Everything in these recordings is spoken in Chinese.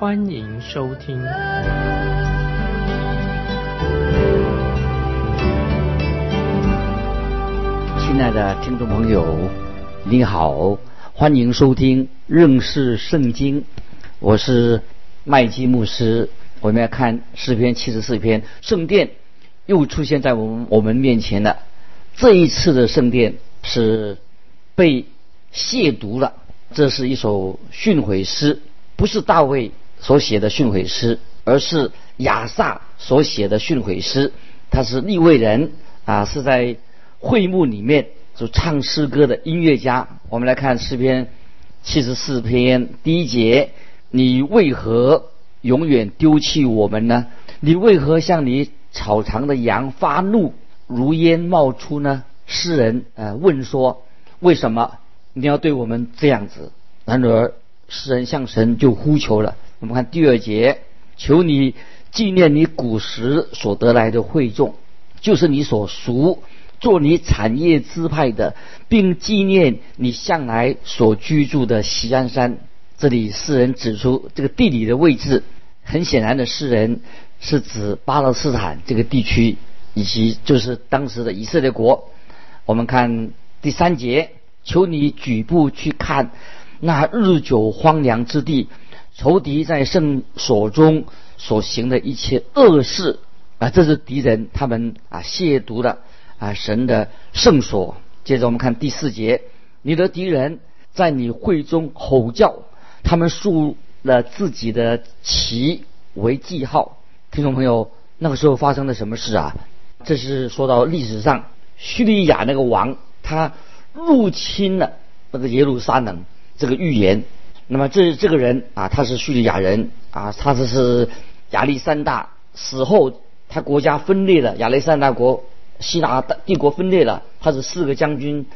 欢迎收听。亲爱的听众朋友，你好，欢迎收听认识圣经。我是麦基牧师。我们要看诗篇七十四篇，圣殿又出现在我们我们面前了。这一次的圣殿是被亵渎了。这是一首训诲诗，不是大卫所写的训诲诗，而是亚萨所写的训诲诗。他是立位人啊，是在会幕里面就唱诗歌的音乐家。我们来看诗篇七十四篇第一节：你为何永远丢弃我们呢？你为何向你草场的羊发怒？如烟冒出呢？诗人呃问说：“为什么你要对我们这样子？”然而诗人向神就呼求了。我们看第二节：“求你纪念你古时所得来的惠众，就是你所熟做你产业支派的，并纪念你向来所居住的锡安山。”这里诗人指出这个地理的位置，很显然的，诗人是指巴勒斯坦这个地区。以及就是当时的以色列国，我们看第三节，求你举步去看那日久荒凉之地，仇敌在圣所中所行的一切恶事啊，这是敌人他们啊亵渎了啊神的圣所。接着我们看第四节，你的敌人在你会中吼叫，他们竖了自己的旗为记号。听众朋友，那个时候发生了什么事啊？这是说到历史上叙利亚那个王，他入侵了那个耶路撒冷这个预言。那么这这个人啊，他是叙利亚人啊，他这是亚历山大死后，他国家分裂了，亚历山大国希腊帝国分裂了，他是四个将军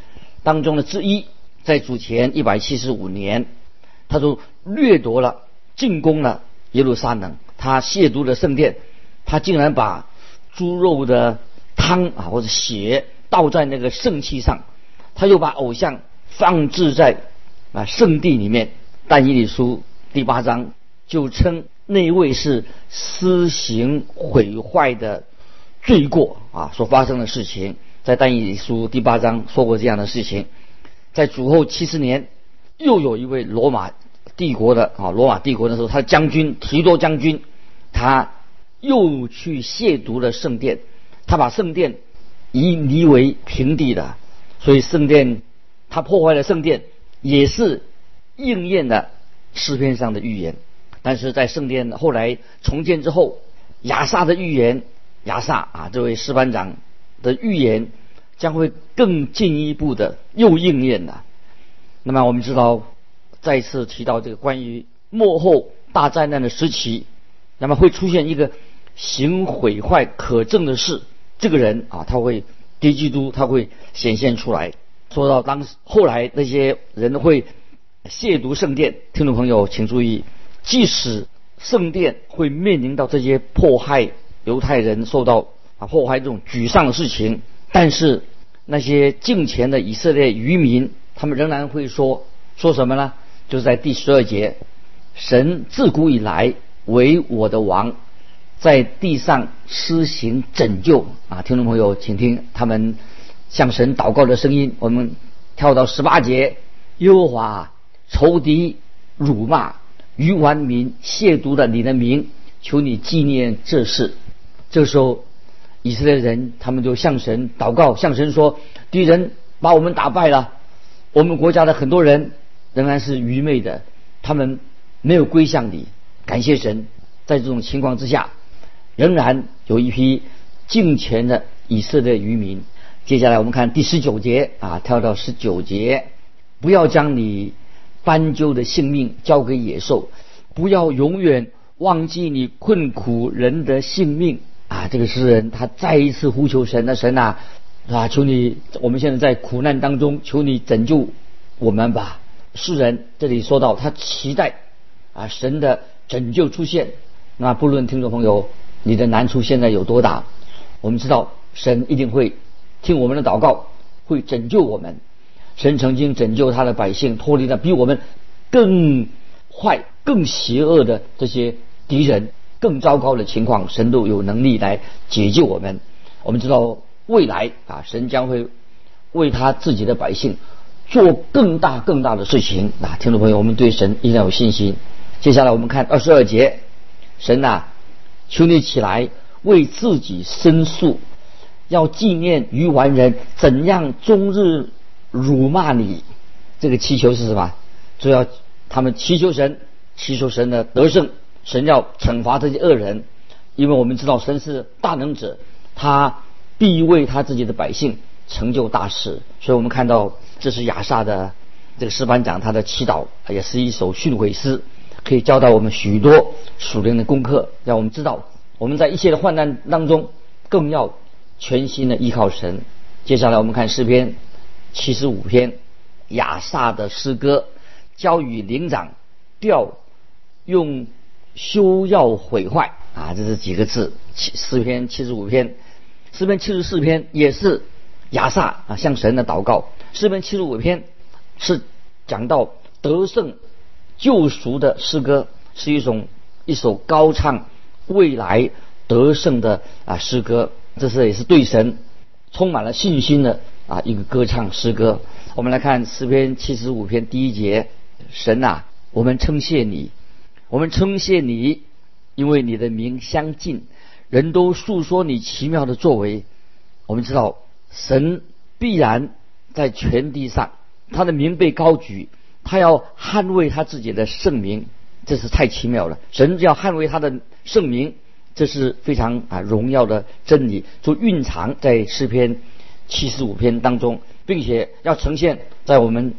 当中的之一。在主前一百七十五年，他就掠夺了、进攻了耶路撒冷，他亵渎了圣殿，他竟然把。猪肉的汤啊，或者血倒在那个圣器上，他又把偶像放置在啊圣地里面。但以理书第八章就称那位是施行毁坏的罪过啊所发生的事情，在但以理书第八章说过这样的事情。在主后七十年，又有一位罗马帝国的啊罗马帝国的时候，他的将军提多将军，他。又去亵渎了圣殿，他把圣殿夷为平地的，所以圣殿他破坏了圣殿，也是应验了诗篇上的预言。但是在圣殿后来重建之后，亚萨的预言，亚萨啊这位师班长的预言将会更进一步的又应验了。那么我们知道，再次提到这个关于幕后大灾难的时期，那么会出现一个。行毁坏可证的事，这个人啊，他会敌基督，他会显现出来。说到当时后来那些人会亵渎圣殿，听众朋友请注意，即使圣殿会面临到这些迫害犹太人受到啊迫害这种沮丧的事情，但是那些敬虔的以色列渔民，他们仍然会说说什么呢？就是在第十二节，神自古以来为我的王。在地上施行拯救啊！听众朋友，请听他们向神祷告的声音。我们跳到十八节：耶和华仇敌辱骂愚顽民亵渎了你的名，求你纪念这事。这时候，以色列人他们就向神祷告，向神说：敌人把我们打败了，我们国家的很多人仍然是愚昧的，他们没有归向你。感谢神，在这种情况之下。仍然有一批敬虔的以色列渔民。接下来我们看第十九节啊，跳到十九节，不要将你斑鸠的性命交给野兽，不要永远忘记你困苦人的性命啊！这个诗人他再一次呼求神的神啊啊！求你，我们现在在苦难当中，求你拯救我们吧！诗人这里说到他期待啊神的拯救出现。那不论听众朋友你的难处现在有多大，我们知道神一定会听我们的祷告，会拯救我们。神曾经拯救他的百姓脱离了比我们更坏、更邪恶的这些敌人，更糟糕的情况，神都有能力来解救我们。我们知道未来啊，神将会为他自己的百姓做更大、更大的事情。啊，听众朋友，我们对神一定要有信心。接下来我们看二十二节，神呐，求你起来为自己申诉，要纪念愚顽人怎样终日。辱骂你，这个祈求是什么？主要他们祈求神，祈求神的得胜，神要惩罚这些恶人，因为我们知道神是大能者，他必为他自己的百姓成就大事。所以我们看到这是亚萨的这个诗班长他的祈祷，也是一首训诲诗，可以教导我们许多属灵的功课，让我们知道我们在一切的患难当中，更要全心的依靠神。接下来我们看诗篇。七十五篇亚萨的诗歌，交与灵长调，用修要毁坏啊，这是几个字。七诗篇七十五篇，诗篇七十四篇也是亚萨啊向神的祷告。诗篇七十五篇是讲到得胜救赎的诗歌，是一种一首高唱未来得胜的啊诗歌。这是也是对神充满了信心的。啊，一个歌唱诗歌，我们来看诗篇七十五篇第一节：神啊，我们称谢你，我们称谢你，因为你的名相近，人都诉说你奇妙的作为。我们知道，神必然在全地上，他的名被高举，他要捍卫他自己的圣名，这是太奇妙了。神要捍卫他的圣名，这是非常啊荣耀的真理，就蕴藏在诗篇。七十五篇当中，并且要呈现在我们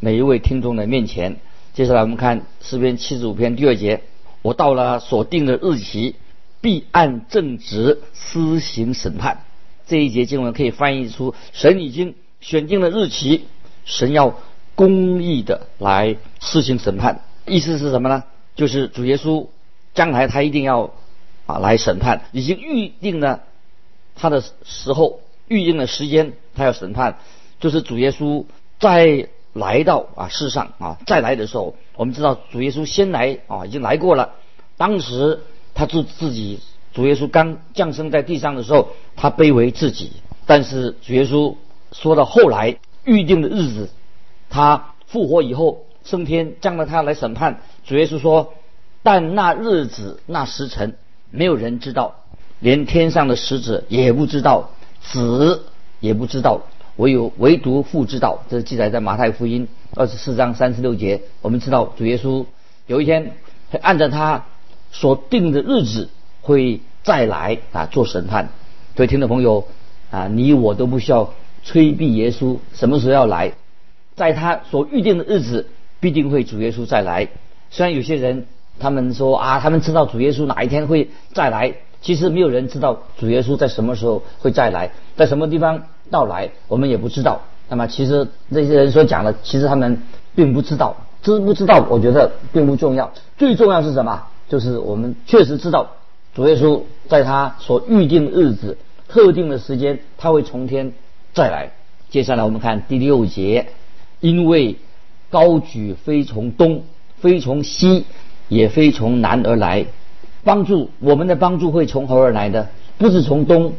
每一位听众的面前。接下来我们看诗篇七十五篇第二节：我到了所定的日期，必按正直施行审判。这一节经文可以翻译出神已经选定了日期，神要公义的来施行审判。意思是什么呢？就是主耶稣将来他一定要啊来审判，已经预定了他的时候。预定的时间，他要审判，就是主耶稣再来到啊世上啊再来的时候，我们知道主耶稣先来啊已经来过了。当时他自自己主耶稣刚降生在地上的时候，他卑微自己。但是主耶稣说到后来预定的日子，他复活以后升天，将来他来审判。主耶稣说：“但那日子那时辰，没有人知道，连天上的使者也不知道。”子也不知道，唯有唯独父知道。这是记载在马太福音二十四章三十六节。我们知道主耶稣有一天会按照他所定的日子会再来啊做审判。所以听众朋友啊，你我都不需要催逼耶稣什么时候要来，在他所预定的日子必定会主耶稣再来。虽然有些人他们说啊，他们知道主耶稣哪一天会再来。其实没有人知道主耶稣在什么时候会再来，在什么地方到来，我们也不知道。那么，其实那些人所讲的，其实他们并不知道，知不知道？我觉得并不重要。最重要是什么？就是我们确实知道主耶稣在他所预定日子、特定的时间，他会从天再来。接下来我们看第六节，因为高举非从东，非从西，也非从南而来。帮助我们的帮助会从何而来的？不是从东、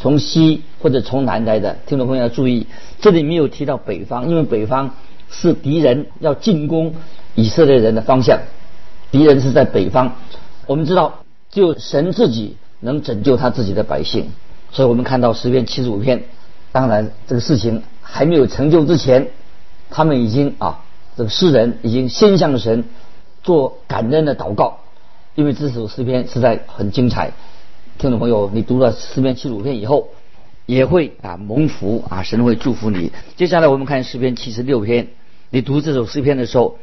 从西或者从南来的。听众朋友要注意，这里没有提到北方，因为北方是敌人要进攻以色列人的方向，敌人是在北方。我们知道，只有神自己能拯救他自己的百姓。所以我们看到诗篇七十五篇，当然这个事情还没有成就之前，他们已经啊，这个诗人已经先向神做感恩的祷告。因为这首诗篇实在很精彩，听众朋友，你读了诗篇七十五篇以后，也会啊蒙福啊，神会祝福你。接下来我们看诗篇七十六篇，你读这首诗篇的时候，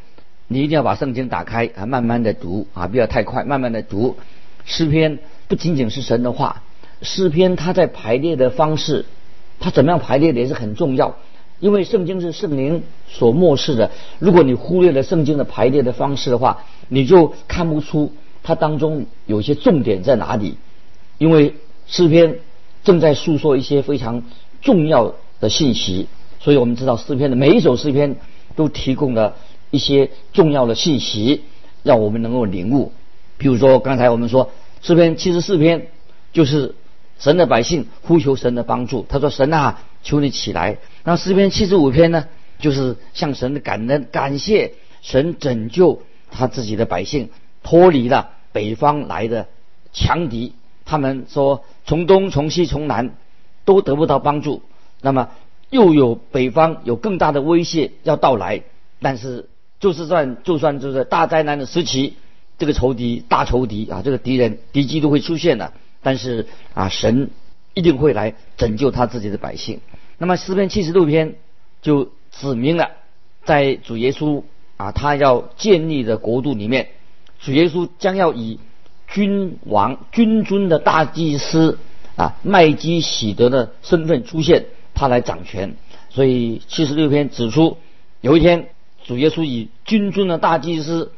你一定要把圣经打开啊，慢慢的读啊，不要太快，慢慢的读。诗篇不仅仅是神的话，诗篇它在排列的方式，它怎么样排列的也是很重要。因为圣经是圣灵所漠视的，如果你忽略了圣经的排列的方式的话，你就看不出它当中有些重点在哪里。因为诗篇正在诉说一些非常重要的信息，所以我们知道诗篇的每一首诗篇都提供了一些重要的信息，让我们能够领悟。比如说刚才我们说诗篇七十四篇就是神的百姓呼求神的帮助，他说：“神啊，求你起来。”那诗篇七十五篇呢，就是向神的感恩，感谢神拯救他自己的百姓脱离了北方来的强敌。他们说从东从西从南都得不到帮助，那么又有北方有更大的威胁要到来，但是就是算就算就是大灾难的时期，这个仇敌大仇敌啊，这个敌人敌机都会出现的，但是啊神一定会来拯救他自己的百姓。那么诗篇七十六篇就指明了，在主耶稣啊他要建立的国度里面，主耶稣将要以。君王、君尊的大祭司啊，麦基喜德的身份出现，他来掌权。所以七十六篇指出，有一天主耶稣以君尊的大祭司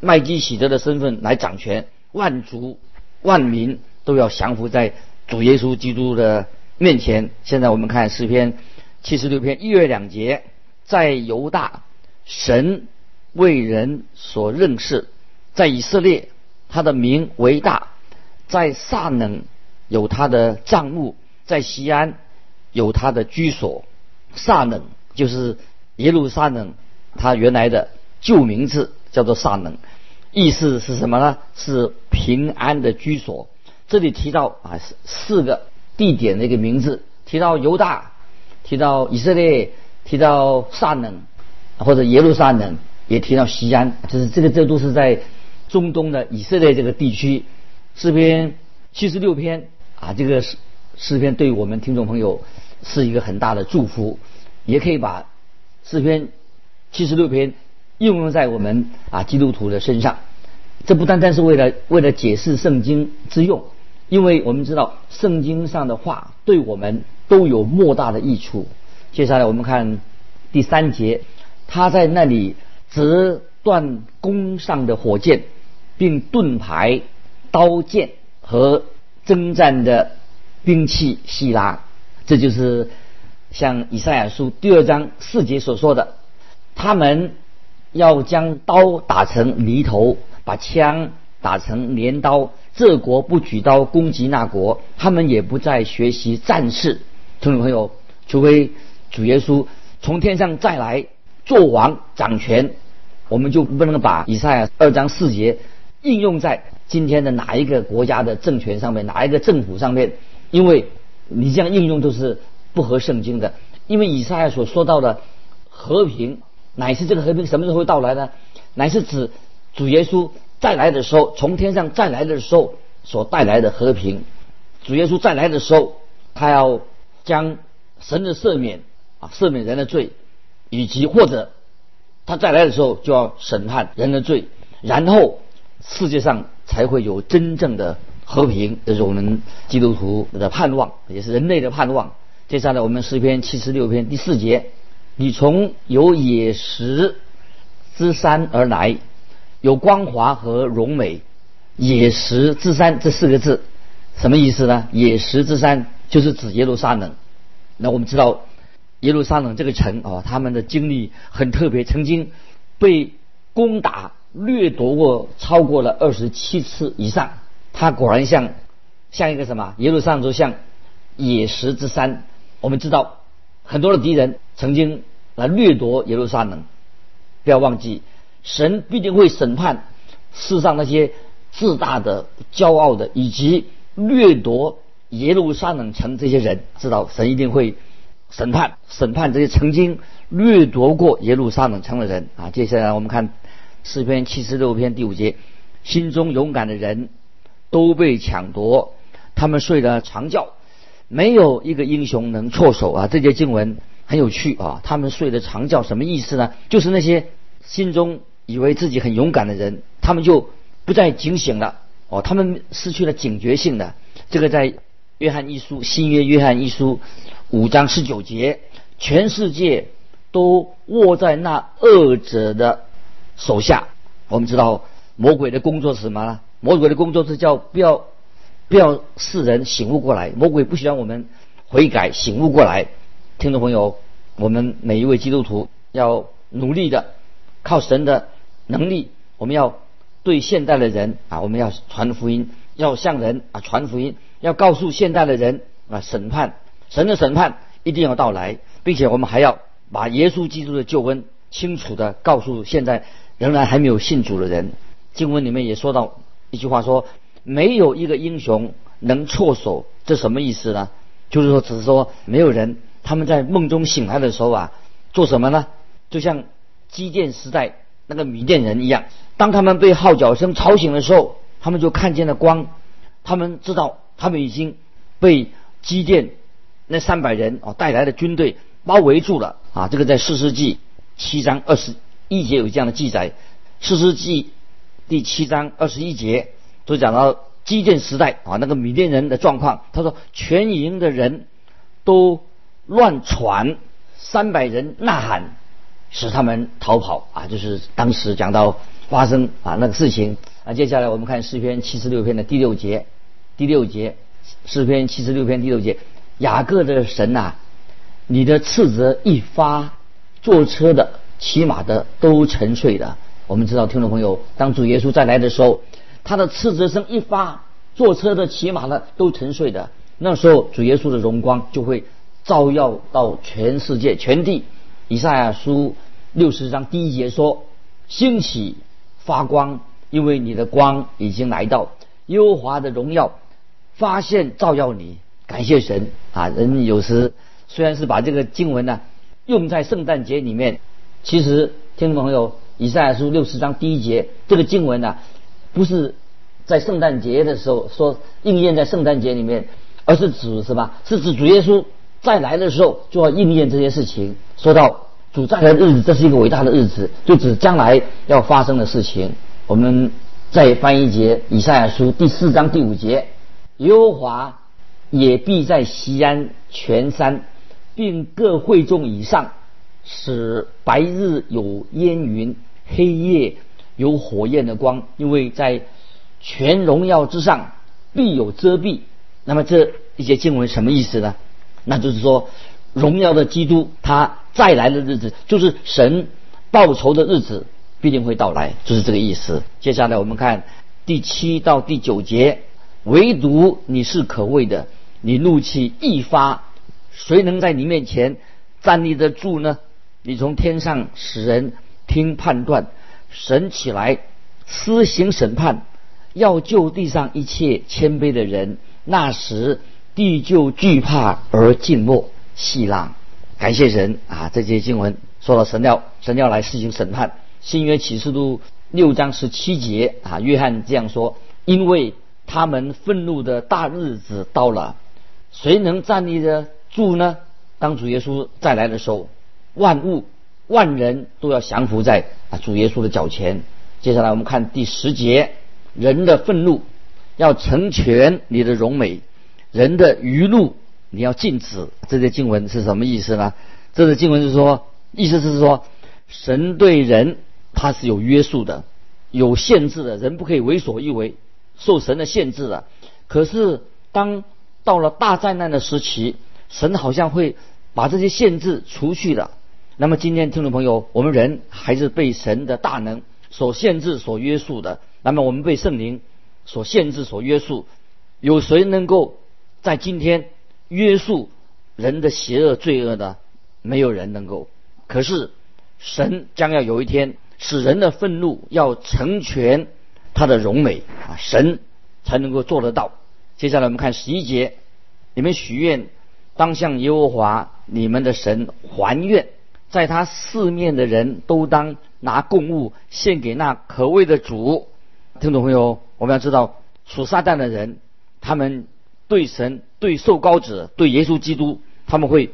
麦基喜德的身份来掌权，万族、万民都要降服在主耶稣基督的面前。现在我们看诗篇七十六篇一月两节，在犹大，神为人所认识，在以色列。他的名为大，在萨冷有他的帐幕，在西安有他的居所。萨冷就是耶路撒冷，他原来的旧名字叫做萨冷，意思是什么呢？是平安的居所。这里提到啊四四个地点的一个名字，提到犹大，提到以色列，提到萨冷，或者耶路撒冷，也提到西安，就是这个这都是在。中东的以色列这个地区，诗篇七十六篇啊，这个诗诗篇对我们听众朋友是一个很大的祝福，也可以把诗篇七十六篇应用在我们啊基督徒的身上。这不单单是为了为了解释圣经之用，因为我们知道圣经上的话对我们都有莫大的益处。接下来我们看第三节，他在那里折断弓上的火箭。并盾牌、刀剑和征战的兵器希拉，这就是像以赛亚书第二章四节所说的：他们要将刀打成犁头，把枪打成镰刀。这国不举刀攻击那国，他们也不再学习战事。听众朋友，除非主耶稣从天上再来做王掌权，我们就不能把以赛亚二章四节。应用在今天的哪一个国家的政权上面，哪一个政府上面？因为你这样应用都是不合圣经的。因为以赛亚所说到的和平，乃是这个和平什么时候会到来呢？乃是指主耶稣再来的时候，从天上再来的时候所带来的和平。主耶稣再来的时候，他要将神的赦免啊，赦免人的罪，以及或者他再来的时候就要审判人的罪，然后。世界上才会有真正的和平，这是我们基督徒的盼望，也是人类的盼望。接下来，我们诗篇七十六篇第四节：“你从有野石之山而来，有光华和荣美。”野石之山这四个字什么意思呢？野石之山就是指耶路撒冷。那我们知道耶路撒冷这个城啊，他们的经历很特别，曾经被攻打。掠夺过超过了二十七次以上，他果然像像一个什么？耶路撒冷像野石之山。我们知道很多的敌人曾经来掠夺耶路撒冷，不要忘记，神必定会审判世上那些自大的、骄傲的，以及掠夺耶路撒冷城这些人。知道神一定会审判审判这些曾经掠夺过耶路撒冷城的人啊！接下来我们看。诗篇七十六篇第五节，心中勇敢的人都被抢夺，他们睡了长觉，没有一个英雄能措手啊！这节经文很有趣啊，他们睡的长觉什么意思呢？就是那些心中以为自己很勇敢的人，他们就不再警醒了。哦，他们失去了警觉性的。这个在约翰一书新约约翰一书五章十九节，全世界都握在那恶者的手下。我们知道魔鬼的工作是什么呢？魔鬼的工作是叫不要不要世人醒悟过来。魔鬼不希望我们悔改醒悟过来。听众朋友，我们每一位基督徒要努力的靠神的能力，我们要对现代的人啊，我们要传福音，要向人啊传福音，要告诉现代的人啊审判神的审判一定要到来，并且我们还要把耶稣基督的救恩清楚的告诉现在。仍然还没有信主的人，经文里面也说到一句话说：“没有一个英雄能措手。”这什么意思呢？就是说，只是说没有人他们在梦中醒来的时候啊，做什么呢？就像基甸时代那个米甸人一样，当他们被号角声吵醒的时候，他们就看见了光，他们知道他们已经被基甸那三百人啊带来的军队包围住了啊！这个在四世纪七章二十。一节有这样的记载，《四世纪》第七章二十一节都讲到基甸时代啊，那个米甸人的状况。他说，全营的人都乱传，三百人呐喊，使他们逃跑啊。就是当时讲到发生啊那个事情啊。接下来我们看诗篇七十六篇的第六节，第六节，诗篇七十六篇第六节，雅各的神呐，你的斥责一发，坐车的。骑马的都沉睡的。我们知道，听众朋友，当主耶稣再来的时候，他的斥责声一发，坐车的、骑马的都沉睡的。那时候，主耶稣的荣光就会照耀到全世界、全地。以赛亚书六十章第一节说：“兴起发光，因为你的光已经来到，优华的荣耀发现照耀你。”感谢神啊！人有时虽然是把这个经文呢用在圣诞节里面。其实，听众朋友，以赛亚书六十章第一节这个经文呢，不是在圣诞节的时候说应验在圣诞节里面，而是指什么？是指主耶稣再来的时候就要应验这些事情。说到主再来的日子，这是一个伟大的日子，就指将来要发生的事情。我们再翻一节以赛亚书第四章第五节：耶和华也必在西安全山，并各会众以上。使白日有烟云，黑夜有火焰的光，因为在全荣耀之上必有遮蔽。那么这一些经文什么意思呢？那就是说，荣耀的基督他再来的日子，就是神报仇的日子必定会到来，就是这个意思。接下来我们看第七到第九节，唯独你是可畏的，你怒气一发，谁能在你面前站立得住呢？你从天上使人听判断，神起来施行审判，要救地上一切谦卑的人。那时地就惧怕而静默。细浪，感谢神啊！这些经文说到神要神要来施行审判。新约启示录六章十七节啊，约翰这样说：因为他们愤怒的大日子到了，谁能站立得住呢？当主耶稣再来的时候。万物、万人都要降服在啊主耶稣的脚前。接下来我们看第十节：人的愤怒要成全你的荣美，人的愚怒你要禁止。这些经文是什么意思呢？这个经文是说，意思是说，神对人他是有约束的、有限制的，人不可以为所欲为，受神的限制的。可是当到了大灾难的时期，神好像会把这些限制除去了。那么今天听众朋友，我们人还是被神的大能所限制、所约束的。那么我们被圣灵所限制、所约束，有谁能够在今天约束人的邪恶罪恶呢？没有人能够。可是神将要有一天使人的愤怒要成全他的荣美啊，神才能够做得到。接下来我们看十一节，你们许愿当向耶和华你们的神还愿。在他四面的人都当拿供物献给那可畏的主。听众朋友，我们要知道属撒旦的人，他们对神、对受膏者、对耶稣基督，他们会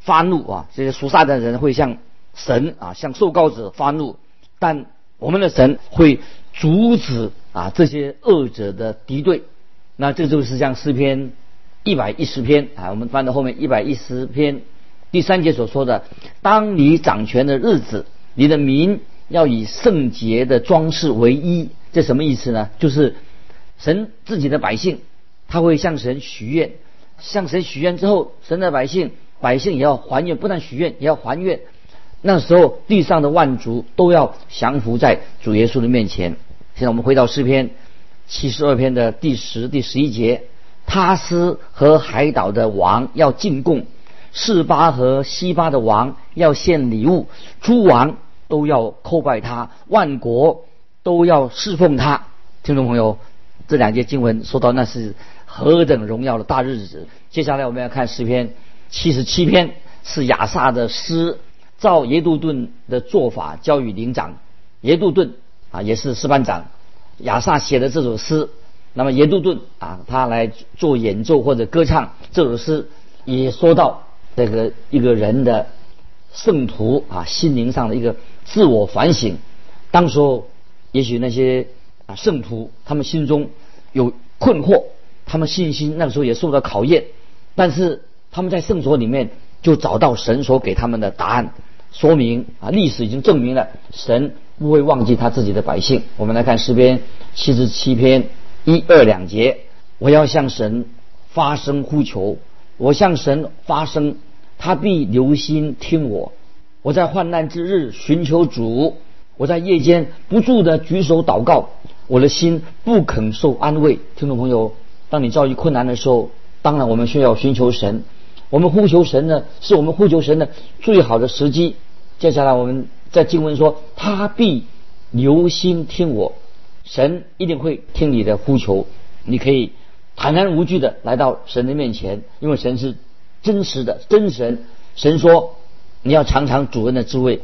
发怒啊！这些属撒旦的人会向神啊、向受膏者发怒。但我们的神会阻止啊这些恶者的敌对。那这就是像诗篇一百一十篇啊，我们翻到后面一百一十篇第三节所说的：当你掌权的日子，你的民要以圣洁的装饰为衣。这什么意思呢？就是神自己的百姓，他会向神许愿，向神许愿之后，神的百姓百姓也要还愿，不但许愿，也要还愿。那时候地上的万族都要降服在主耶稣的面前。现在我们回到诗篇七十二篇的第十、第十一节：他斯和海岛的王要进贡，示巴和西巴的王要献礼物，诸王都要叩拜他，万国都要侍奉他。听众朋友，这两节经文说到那是何等荣耀的大日子。接下来我们要看诗篇七十七篇，是亚萨的诗。照耶杜顿的做法教育灵长，耶杜顿啊也是师班长，亚萨写的这首诗，那么耶杜顿啊他来做演奏或者歌唱这首诗，也说到这个一个人的圣徒啊心灵上的一个自我反省。当时候也许那些啊圣徒他们心中有困惑，他们信心那个时候也受到考验，但是他们在圣所里面就找到神所给他们的答案。说明啊，历史已经证明了神不会忘记他自己的百姓。我们来看诗篇七十七篇一二两节：我要向神发声呼求，我向神发声，他必留心听我。我在患难之日寻求主，我在夜间不住的举手祷告，我的心不肯受安慰。听众朋友，当你遭遇困难的时候，当然我们需要寻求神。我们呼求神呢，是我们呼求神的最好的时机。接下来我们在经文说，他必留心听我，神一定会听你的呼求。你可以坦然无惧的来到神的面前，因为神是真实的真神。神说，你要尝尝主恩的滋味，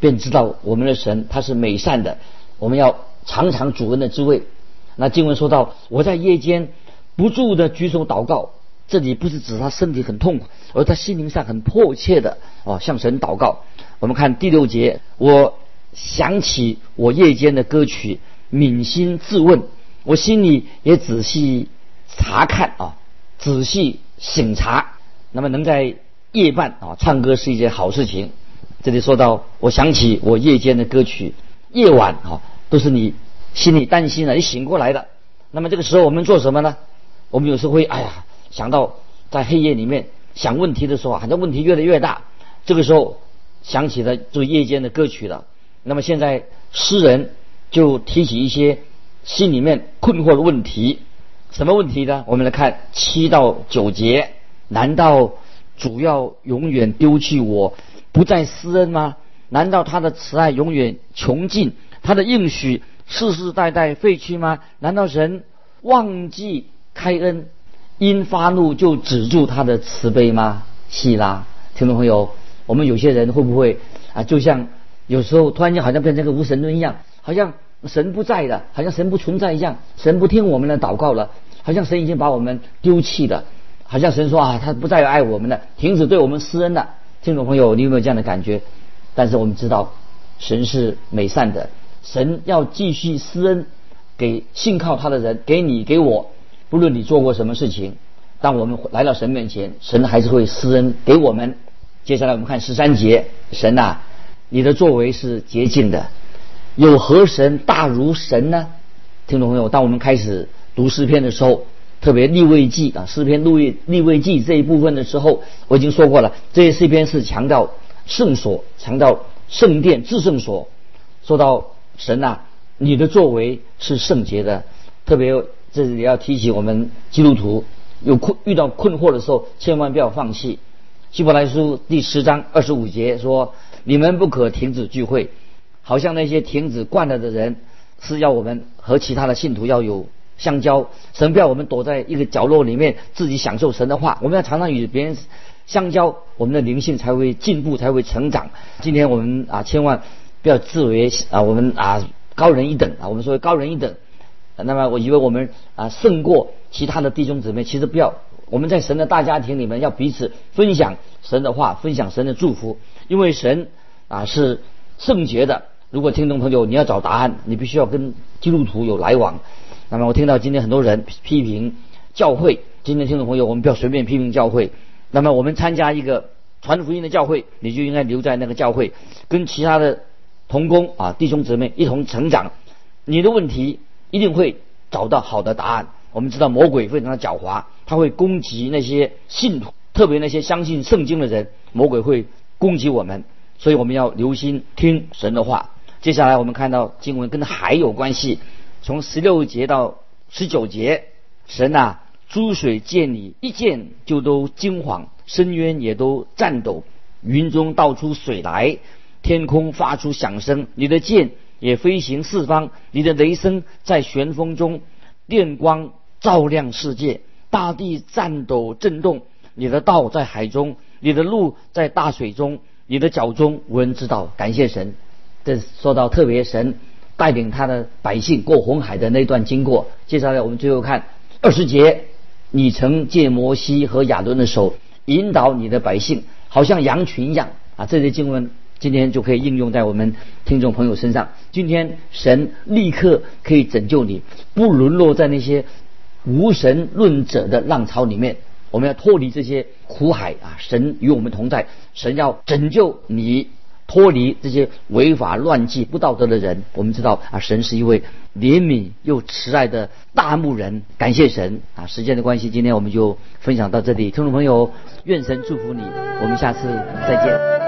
便知道我们的神他是美善的。我们要尝尝主恩的滋味。那经文说到，我在夜间不住的举手祷告。这里不是指他身体很痛苦，而他心灵上很迫切的哦向神祷告。我们看第六节，我想起我夜间的歌曲，扪心自问，我心里也仔细查看啊，仔细审查。那么能在夜半啊唱歌是一件好事情。这里说到，我想起我夜间的歌曲，夜晚啊都是你心里担心了，你醒过来的。那么这个时候我们做什么呢？我们有时候会哎呀。想到在黑夜里面想问题的时候，好像问题越来越大。这个时候想起了做夜间的歌曲了。那么现在诗人就提起一些心里面困惑的问题。什么问题呢？我们来看七到九节。难道主要永远丢弃我，不再施恩吗？难道他的慈爱永远穷尽，他的应许世世代代废去吗？难道神忘记开恩？因发怒就止住他的慈悲吗？希拉，听众朋友，我们有些人会不会啊？就像有时候突然间好像变成个无神论一样，好像神不在了，好像神不存在一样，神不听我们的祷告了，好像神已经把我们丢弃了，好像神说啊，他不再有爱我们了，停止对我们施恩了。听众朋友，你有没有这样的感觉？但是我们知道，神是美善的，神要继续施恩给信靠他的人，给你给我。不论你做过什么事情，当我们来到神面前，神还是会施恩给我们。接下来我们看十三节，神呐，你的作为是洁净的，有何神大如神呢？听众朋友，当我们开始读诗篇的时候，特别立位记啊，诗篇立位立位记这一部分的时候，我已经说过了，这些诗篇是强调圣所，强调圣殿至圣所，说到神呐，你的作为是圣洁的，特别。这里要提醒我们基督徒，有困遇到困惑的时候，千万不要放弃。希伯来书第十章二十五节说：“你们不可停止聚会，好像那些停止惯了的人，是要我们和其他的信徒要有相交。神不要我们躲在一个角落里面自己享受神的话，我们要常常与别人相交，我们的灵性才会进步，才会成长。今天我们啊，千万不要自为啊，我们啊高人一等啊，我们说高人一等。”那么我以为我们啊胜过其他的弟兄姊妹，其实不要。我们在神的大家庭里面要彼此分享神的话，分享神的祝福。因为神啊是圣洁的，如果听众朋友你要找答案，你必须要跟基督徒有来往。那么我听到今天很多人批评教会，今天听众朋友，我们不要随便批评教会。那么我们参加一个传福音的教会，你就应该留在那个教会，跟其他的同工啊弟兄姊妹一同成长。你的问题一定会找到好的答案。我们知道魔鬼非常的狡猾，他会攻击那些信徒，特别那些相信圣经的人，魔鬼会攻击我们，所以我们要留心听神的话。接下来我们看到经文跟海有关系，从十六节到十九节，神啊，诸水见你一见就都惊慌，深渊也都颤抖，云中倒出水来，天空发出响声，你的剑也飞行四方，你的雷声在旋风中，电光。照亮世界，大地颤抖震动。你的道在海中，你的路在大水中，你的脚中无人知道。感谢神，这说到特别神带领他的百姓过红海的那段经过。接下来我们最后看二十节，你曾借摩西和亚伦的手引导你的百姓，好像羊群一样啊！这些经文今天就可以应用在我们听众朋友身上。今天神立刻可以拯救你，不沦落在那些。无神论者的浪潮里面，我们要脱离这些苦海啊！神与我们同在，神要拯救你脱离这些违法乱纪不道德的人。我们知道啊，神是一位怜悯又慈爱的大牧人。感谢神啊！时间的关系，今天我们就分享到这里。听众朋友，愿神祝福你，我们下次再见。